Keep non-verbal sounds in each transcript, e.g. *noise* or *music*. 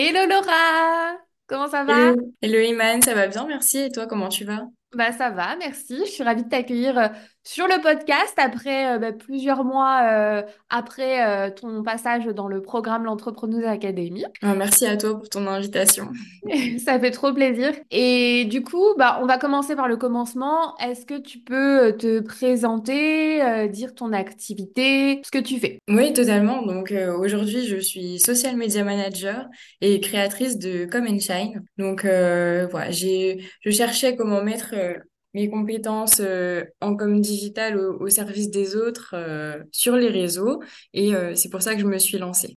Hello Laura! Comment ça va? Hello, hello Iman, ça va bien, merci. Et toi, comment tu vas? Bah ça va, merci. Je suis ravie de t'accueillir euh, sur le podcast après euh, bah, plusieurs mois euh, après ton passage dans le programme L'Entrepreneuse Academy. Ah, merci à toi pour ton invitation. *laughs* Ça fait trop plaisir. Et du coup, bah on va commencer par le commencement. Est-ce que tu peux te présenter, dire ton activité, ce que tu fais? Oui, totalement. Donc aujourd'hui, je suis social media manager et créatrice de Come and Shine. Donc voilà, j'ai, je cherchais comment mettre euh, mes compétences euh, en com digital au, au service des autres euh, sur les réseaux et c'est pour ça que je me suis lancée.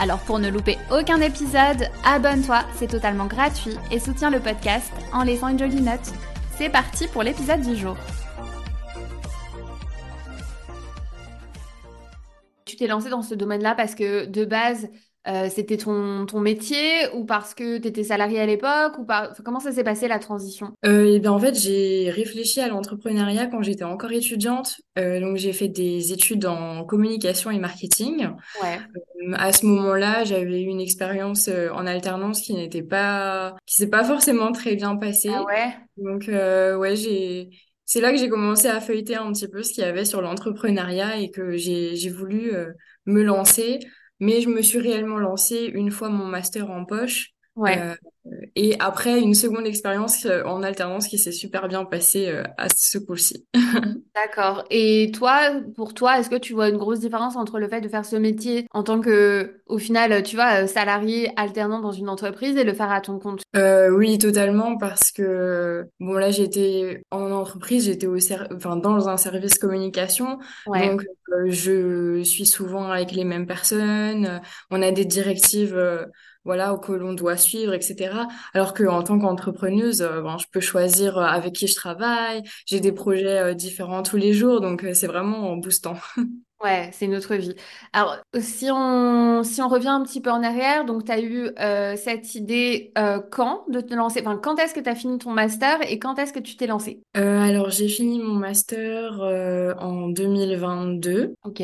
Alors pour ne louper aucun épisode, abonne-toi, c'est totalement gratuit et soutiens le podcast en laissant une jolie note. C'est parti pour l'épisode du jour. Tu t'es lancé dans ce domaine-là parce que de base, euh, c'était ton, ton métier ou parce que tu étais salarié à l'époque ou par... enfin, comment ça s'est passé la transition? Euh, et bien en fait, j'ai réfléchi à l'entrepreneuriat quand j'étais encore étudiante. Euh, donc j'ai fait des études en communication et marketing. Ouais. Euh, À ce moment-là, j'avais eu une expérience en alternance qui n'était pas, qui s'est pas forcément très bien Ah passée. ouais? Donc ouais, j'ai, c'est là que j'ai commencé à feuilleter un petit peu ce qu'il y avait sur l'entrepreneuriat et que j'ai j'ai voulu euh, me lancer. Mais je me suis réellement lancée une fois mon master en poche. Ouais. Euh, et après une seconde expérience euh, en alternance qui s'est super bien passée euh, à ce coup-ci. *laughs* D'accord. Et toi, pour toi, est-ce que tu vois une grosse différence entre le fait de faire ce métier en tant que, au final, tu vois, salarié alternant dans une entreprise et le faire à ton compte? Euh, oui, totalement, parce que bon là j'étais en entreprise, j'étais au enfin dans un service communication, Ouais. donc euh, je suis souvent avec les mêmes personnes, on a des directives euh, voilà que l'on doit suivre, etc. Alors que en tant qu'entrepreneuse, euh, ben, je peux choisir avec qui je travaille, j'ai des projets différents tous les jours, donc c'est vraiment boostant. *laughs* Ouais, c'est une autre vie. Alors, si on, si on revient un petit peu en arrière, donc tu as eu euh, cette idée euh, quand de te lancer? Enfin, quand est-ce que tu as fini ton master et quand est-ce que tu t'es lancé? Euh, alors j'ai fini mon master en 2022. Ok.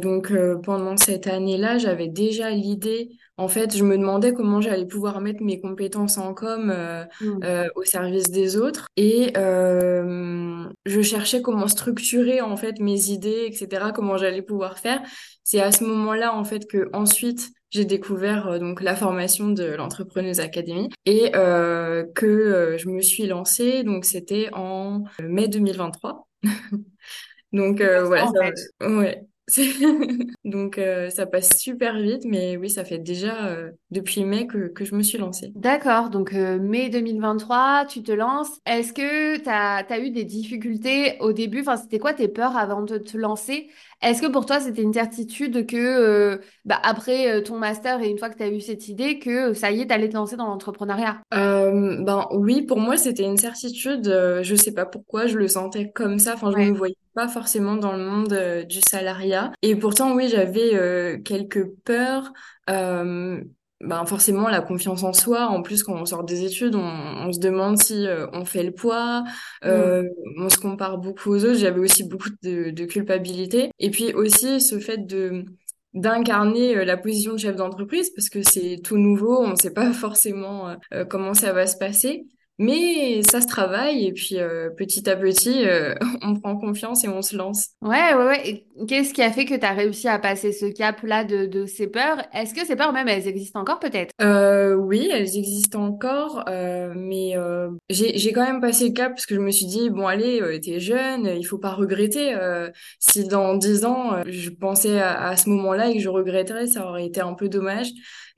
Donc pendant cette année-là, j'avais déjà l'idée. En fait, je me demandais comment j'allais pouvoir mettre mes compétences en com euh, Hmm. euh, au service des autres, et euh, je cherchais comment structurer en fait mes idées, etc. Comment j'allais pouvoir faire. C'est à ce moment-là en fait que ensuite j'ai découvert donc la formation de l'Entrepreneuse Academy et que je me suis lancée. Donc c'était en mai 2023. *laughs* Donc voilà, en fait. ça, ouais. *laughs* Donc euh, ça passe super vite, mais oui, ça fait déjà euh, depuis mai que, que je me suis lancée. D'accord, donc euh, mai 2023, tu te lances. Est-ce que tu as, eu des difficultés au début? Enfin, c'était quoi tes peurs avant de te lancer? Est-ce que pour toi, c'était une certitude que, euh, bah, après euh, ton master et une fois que tu as eu cette idée, que euh, ça y est, t'allais te lancer dans l'entrepreneuriat? Euh, ben oui, pour moi c'était une certitude. je sais pas pourquoi, je le sentais comme ça. Enfin, je me Ouais. voyais pas forcément dans le monde du salariat. Et pourtant, oui, j'avais quelques peurs. Ben forcément la confiance en soi. En plus, quand on sort des études, on, on se demande si euh, on fait le poids. Euh, on se compare beaucoup aux autres. J'avais aussi beaucoup de, de culpabilité. Et puis aussi ce fait de d'incarner euh, la position de chef d'entreprise parce que c'est tout nouveau, on ne sait pas *laughs* forcément euh, euh, comment ça va se passer, mais ça se travaille et puis euh, petit à petit, euh, *laughs* on prend confiance et on se lance. Ouais, ouais, ouais. Qu'est-ce qui a fait que tu as réussi à passer ce cap-là de, de ces peurs? Est-ce que ces peurs même, elles existent encore peut-être? Euh, oui, elles existent encore, euh, mais euh, j'ai j'ai quand même passé le cap parce que je me suis dit bon allez, euh, t'es jeune, il faut pas regretter. euh, si dans dix ans je pensais à, à ce moment-là et que je regretterais, ça aurait été un peu dommage.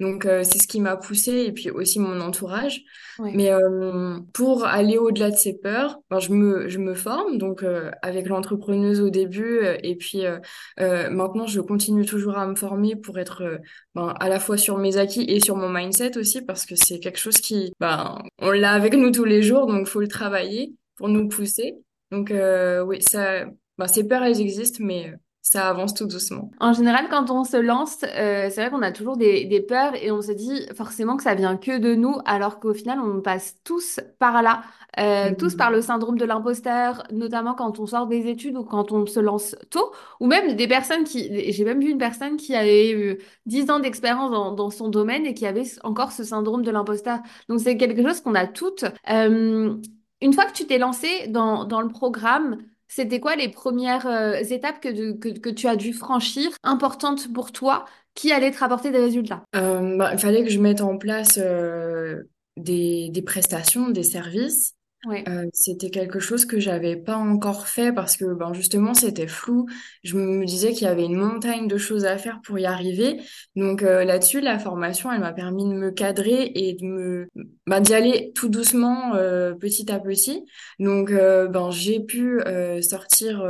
Donc euh, c'est ce qui m'a poussée et puis aussi mon entourage. Ouais. Mais euh, pour aller au-delà de ces peurs, ben, je me, je me forme donc avec l'entrepreneuse au début et puis maintenant je continue toujours à me former pour être ben, à la fois sur mes acquis et sur mon mindset aussi parce que c'est quelque chose qui, ben, on l'a avec nous tous les jours donc faut le travailler pour nous pousser. Donc oui, ça, ben, ces peurs elles existent mais ça avance tout doucement. En général, quand on se lance, euh, c'est vrai qu'on a toujours des, des, peurs et on se dit forcément que ça vient que de nous, alors qu'au final, on passe tous par là, euh, mm. tous par le syndrome de l'imposteur, notamment quand on sort des études ou quand on se lance tôt, ou même des personnes qui, j'ai même vu une personne qui avait eu 10 ans d'expérience dans, dans, son domaine et qui avait encore ce syndrome de l'imposteur. Donc c'est quelque chose qu'on a toutes. Euh, une fois que tu t'es lancé dans, dans le programme, c'était quoi les premières euh, étapes que, que, tu as dû franchir, importantes pour toi, qui allaient te rapporter des résultats? Euh, bah, Il fallait que je mette en place euh, des, des prestations, des services Ouais. Euh, c'était quelque chose que j'avais pas encore fait parce que ben justement c'était flou. Je me disais qu'il y avait une montagne de choses à faire pour y arriver. Donc euh, là-dessus, la formation, elle m'a permis de me cadrer et de me ben, d'y aller tout doucement, euh, petit à petit. Donc ben j'ai pu sortir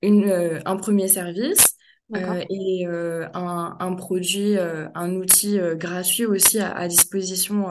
une un premier service. et un, un, produit, un outil gratuit aussi à, à disposition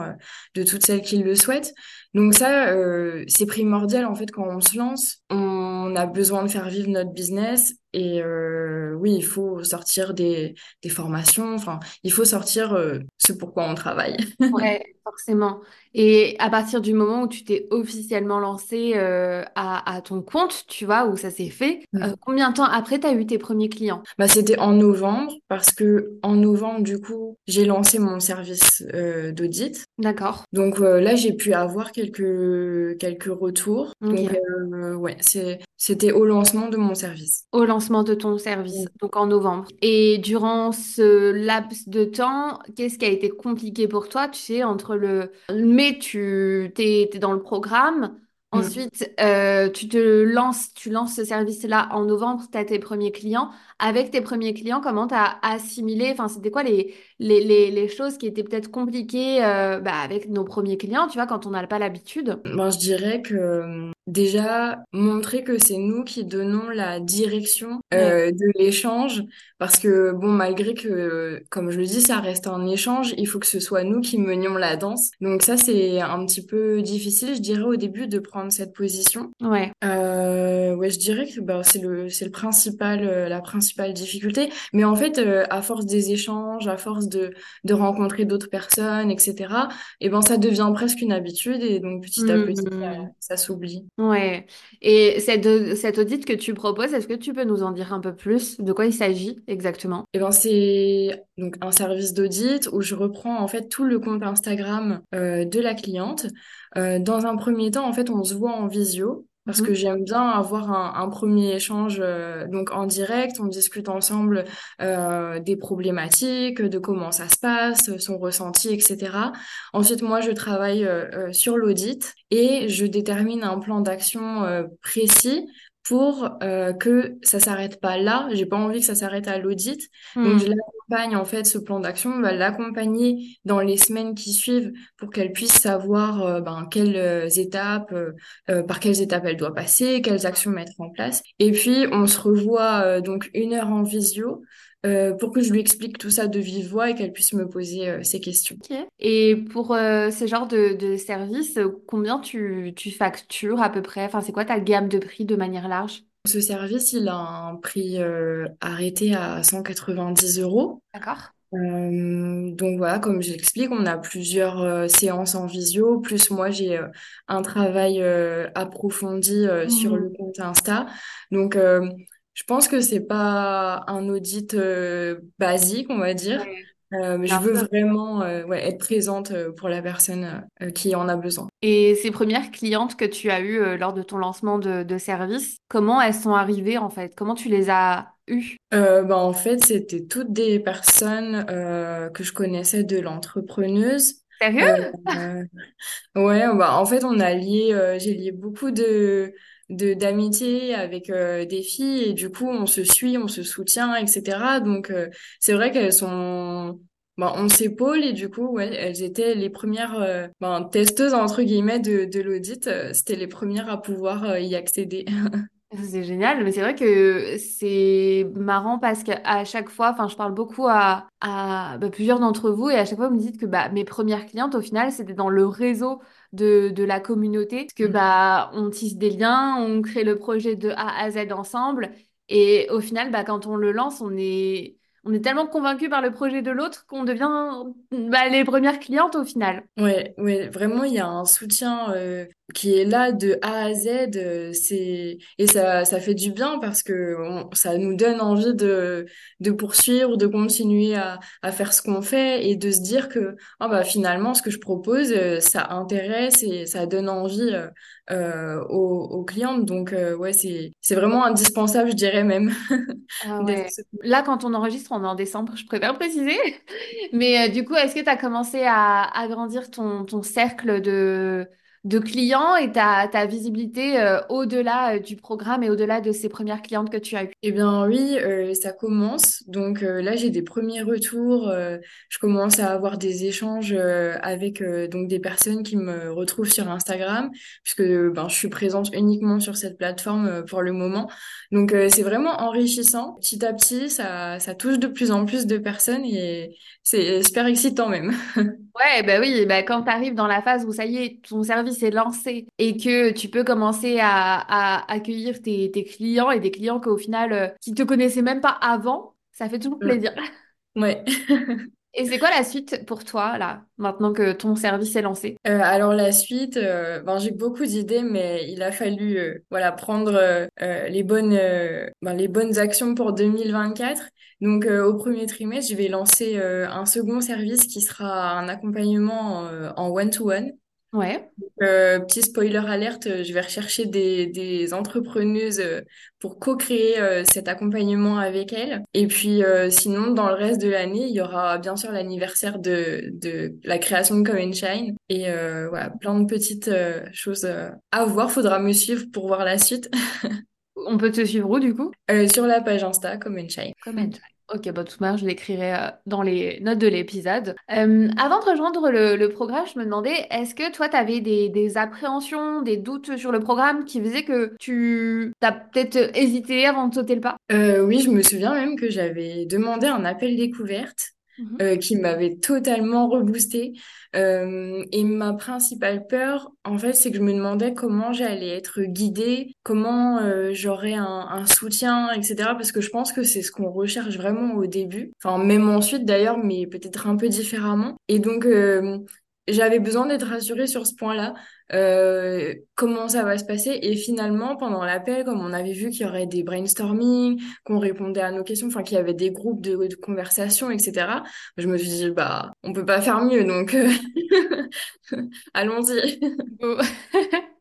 de toutes celles qui le souhaitent. Donc ça, euh, c'est primordial en fait quand on se lance. On a besoin de faire vivre notre business et euh, oui, il faut sortir des, des formations. Enfin, il faut sortir euh, ce pourquoi on travaille. *laughs* ouais, forcément. Et à partir du moment où tu t'es officiellement lancé euh, à, à, ton compte, tu vois, où ça s'est fait, combien de temps après tu as eu tes premiers clients? Bah, C'était en novembre, parce que en novembre, du coup, j'ai lancé mon service d'audit. D'accord. Donc là, j'ai pu avoir quelques, quelques retours. Donc, ouais, c'est c'était au lancement de mon service. Au lancement de ton service, donc en novembre. Et durant ce laps de temps, qu'est-ce qui a été compliqué pour toi, tu sais, entre le mais tu t'es, dans le programme, Mm. Ensuite, euh, tu te lances, tu lances ce service-là en novembre, tu as tes premiers clients. Avec tes premiers clients, comment tu as assimilé, enfin, c'était quoi les, les, les, les, choses qui étaient peut-être compliquées euh, bah, avec nos premiers clients, tu vois, quand on n'a pas l'habitude? Ben, Je dirais que déjà, montrer que c'est nous qui donnons la direction euh, de l'échange, parce que, bon, malgré que, comme je le dis, ça reste un échange, il faut que ce soit nous qui menions la danse. Donc ça, c'est un petit peu difficile, je dirais, au début de prendre cette position. Ouais. Euh, ouais, je dirais que bah, c'est le c'est le principal euh, la principale difficulté. Mais en fait, euh, à force des échanges, à force de de rencontrer d'autres personnes, etc. Et eh ben ça devient presque une habitude et donc petit à petit mmh. ça, s'oublie. Ouais. Et cette cette audit que tu proposes, est-ce que tu peux nous en dire un peu plus? De quoi il s'agit exactement? Eh ben c'est donc un service d'audit où je reprends en fait tout le compte Instagram de la cliente. Euh, dans un premier temps, en fait, on se voit en visio parce que mhm. j'aime bien avoir un, un premier échange euh, donc en direct. On discute ensemble euh, des problématiques, de comment ça se passe, son ressenti, etc. Ensuite, moi, je travaille euh, sur l'audit et je détermine un plan d'action précis pour euh, que ça s'arrête pas là. J'ai pas envie que ça s'arrête à l'audit. Donc hmm. je l'accompagne en fait ce plan d'action, on va l'accompagner dans les semaines qui suivent pour qu'elle puisse savoir euh, ben, quelles euh, étapes, par quelles étapes elle doit passer, quelles actions mettre en place. Et puis on se revoit donc une heure en visio euh, pour que je lui explique tout ça de vive voix et qu'elle puisse me poser euh, ses questions. Et pour euh, ce genre de, de service, combien tu, tu factures à peu près? Enfin, c'est quoi ta gamme de prix de manière large? Ce service, il a un prix arrêté à 190 euros. D'accord. donc voilà, comme je l'explique, on a plusieurs séances en visio, plus moi j'ai un travail approfondi sur le mmh. compte Insta. Donc je pense que c'est pas un audit euh, basique, on va dire. Euh, je veux vraiment euh, ouais, être présente pour la personne qui en a besoin. Et ces premières clientes que tu as eues lors de ton lancement de, de service, comment elles sont arrivées en fait? Comment tu les as eues? Bah, En fait, c'était toutes des personnes que je connaissais de l'entrepreneuse. Sérieux? Ouais, bah, en fait, on a lié, j'ai lié beaucoup de de d'amitié avec euh, des filles et du coup on se suit, on se soutient, etc. Donc euh, c'est vrai qu'elles sont ben, on s'épaule et du coup, ouais, elles étaient les premières euh, ben, testeuses entre guillemets de, de l'audit. Euh, C'était les premières à pouvoir euh, y accéder. *laughs* C'est génial, mais c'est vrai que c'est marrant parce qu'à chaque fois, enfin, je parle beaucoup à, à bah, plusieurs d'entre vous et à chaque fois, vous me dites que bah, mes premières clientes, au final, c'était dans le réseau de, de la communauté, parce que Mm. bah, on tisse des liens, on crée le projet de A à Z ensemble et au final, bah, quand on le lance, on est, on est tellement convaincu par le projet de l'autre qu'on devient bah, les premières clientes au final. Ouais, ouais, vraiment, il y a un soutien euh, qui est là de A à Z. euh, c'est et ça, ça fait du bien parce que on- ça nous donne envie de de poursuivre, de continuer à à faire ce qu'on fait et de se dire que ah bah finalement, ce que je propose, euh, ça intéresse et ça donne envie euh, euh, aux, aux clientes. Donc euh, ouais, c'est c'est vraiment indispensable, je dirais même, *laughs* Ah ouais. Là, quand on enregistre, on est en décembre, je préfère préciser. *laughs* Mais euh, du coup, est-ce que tu as commencé à agrandir ton, ton cercle de, de clients et ta, ta visibilité euh, au-delà euh, du programme et au-delà de ces premières clientes que tu as eues? Eh bien oui, euh, ça commence. Donc euh, là, j'ai des premiers retours. euh, je commence à avoir des échanges avec donc des personnes qui me retrouvent sur Instagram, puisque ben, je suis présente uniquement sur cette plateforme pour le moment. Donc c'est vraiment enrichissant. Petit à petit, ça, ça touche de plus en plus de personnes et c'est super excitant même. *laughs* Ouais, bah oui, bah quand tu arrives dans la phase où ça y est, ton service est lancé et que tu peux commencer à, à accueillir tes, tes clients et des clients qu'au final, euh, qui te connaissaient même pas avant, ça fait toujours plaisir. Ouais. *laughs* Et c'est quoi la suite pour toi, là, maintenant que ton service est lancé? Euh, alors la suite, euh, ben, j'ai beaucoup d'idées, mais il a fallu euh, voilà prendre les bonnes ben, les bonnes actions pour 2024. Donc au premier trimestre, je vais lancer un second service qui sera un accompagnement en one-to-one. Ouais. Euh, petit spoiler alerte, euh, je vais rechercher des, des entrepreneuses euh, pour co-créer euh, cet accompagnement avec elles. Et puis euh, sinon, dans le reste de l'année, il y aura bien sûr l'anniversaire de, de la création de Come and Shine. Et euh, voilà, plein de petites euh, choses à voir. Faudra me suivre pour voir la suite *laughs* On peut te suivre où, du coup? Euh, sur la page Insta Come and Shine. Comment? Ok, bah, de toute je l'écrirai euh, dans les notes de l'épisode. Euh, avant de rejoindre le, programme, je me demandais, est-ce que toi, tu avais des, des appréhensions, des doutes sur le programme qui faisaient que tu as peut-être hésité avant de sauter le pas? Euh, oui, je me souviens même que j'avais demandé un appel découverte Mhm. euh, qui m'avait totalement reboosté. Euh, et ma principale peur, en fait, c'est que je me demandais comment j'allais être guidée, comment euh, j'aurais un, un soutien, etc. Parce que je pense que c'est ce qu'on recherche vraiment au début. Enfin, même ensuite d'ailleurs, mais peut-être un peu différemment. Et donc, euh, j'avais besoin d'être rassurée sur ce point-là. Euh, comment ça va se passer? Et finalement, pendant l'appel, comme on avait vu qu'il y aurait des brainstorming, qu'on répondait à nos questions, enfin qu'il y avait des groupes de, de conversation, etc. Je me suis dit, bah, on peut pas faire mieux, donc euh, *laughs* allons-y. *laughs*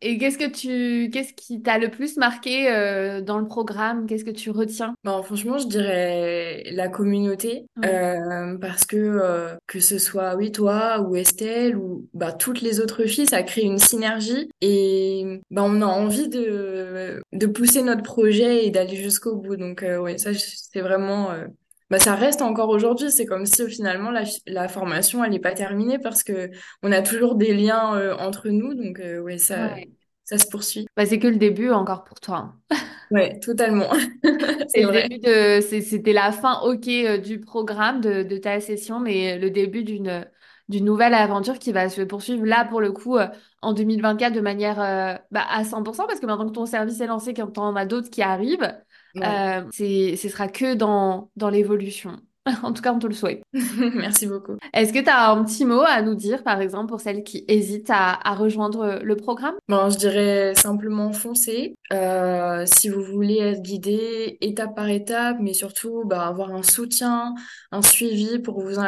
Et qu'est-ce que tu, qu'est-ce qui t'a le plus marqué euh, dans le programme? Qu'est-ce que tu retiens? Bon, franchement, je dirais la communauté, Ouais. euh, parce que euh, que ce soit oui toi ou Estelle ou bah toutes les autres filles, ça crée une synergie et bah on a envie de de pousser notre projet et d'aller jusqu'au bout. Donc euh, ouais, ça c'est vraiment euh, bah ça reste encore aujourd'hui. C'est comme si finalement la la formation elle est pas terminée parce que on a toujours des liens euh, entre nous. Donc euh, ouais ça Ouais. ça se poursuit. Bah, c'est que le début encore pour toi. hein. *laughs* Ouais, totalement. *laughs* C'est C'est le vrai. début de, c'est- c'était la fin, ok, euh, du programme de, de ta session, mais le début d'une d'une nouvelle aventure qui va se poursuivre là pour le coup euh, en 2024 de manière euh, bah, à 100% parce que maintenant que ton service est lancé, quand on a d'autres qui arrivent, Ouais. euh, c'est, ce sera que dans, dans l'évolution. *laughs* En tout cas, on te le souhaite. *laughs* Merci beaucoup. Est-ce que tu as un petit mot à nous dire, par exemple, pour celles qui hésitent à, à rejoindre le programme? Bon, je dirais simplement foncer. Euh, si vous voulez être guidé étape par étape, mais surtout bah, avoir un soutien, un suivi pour vous,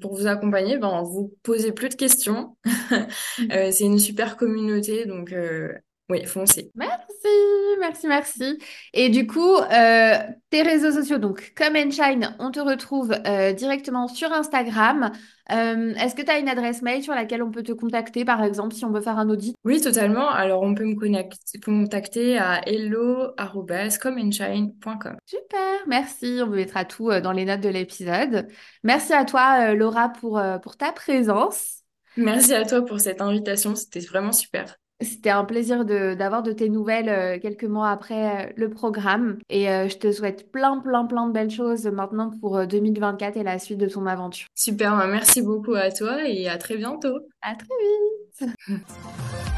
pour vous accompagner, ben, vous posez plus de questions. *laughs* Euh, c'est une super communauté, donc euh, Oui, foncez. Merci, merci, merci. Et du coup, euh, tes réseaux sociaux, donc comme Shine, on te retrouve euh, directement sur Instagram. Euh, est-ce que tu as une adresse mail sur laquelle on peut te contacter, par exemple, si on veut faire un audit? Oui, totalement. Alors, on peut me contacter à hello@comenshine.com. Super, merci. On vous mettra tout dans les notes de l'épisode. Merci à toi, Laura, pour, pour ta présence. Merci à toi pour cette invitation, c'était vraiment super. C'était un plaisir d'avoir de tes nouvelles euh, quelques mois après euh, le programme. Et euh, je te souhaite plein, plein, plein de belles choses maintenant pour euh, 2024 et la suite de ton aventure. Super, bah, merci beaucoup à toi et à très bientôt. À très vite! *laughs*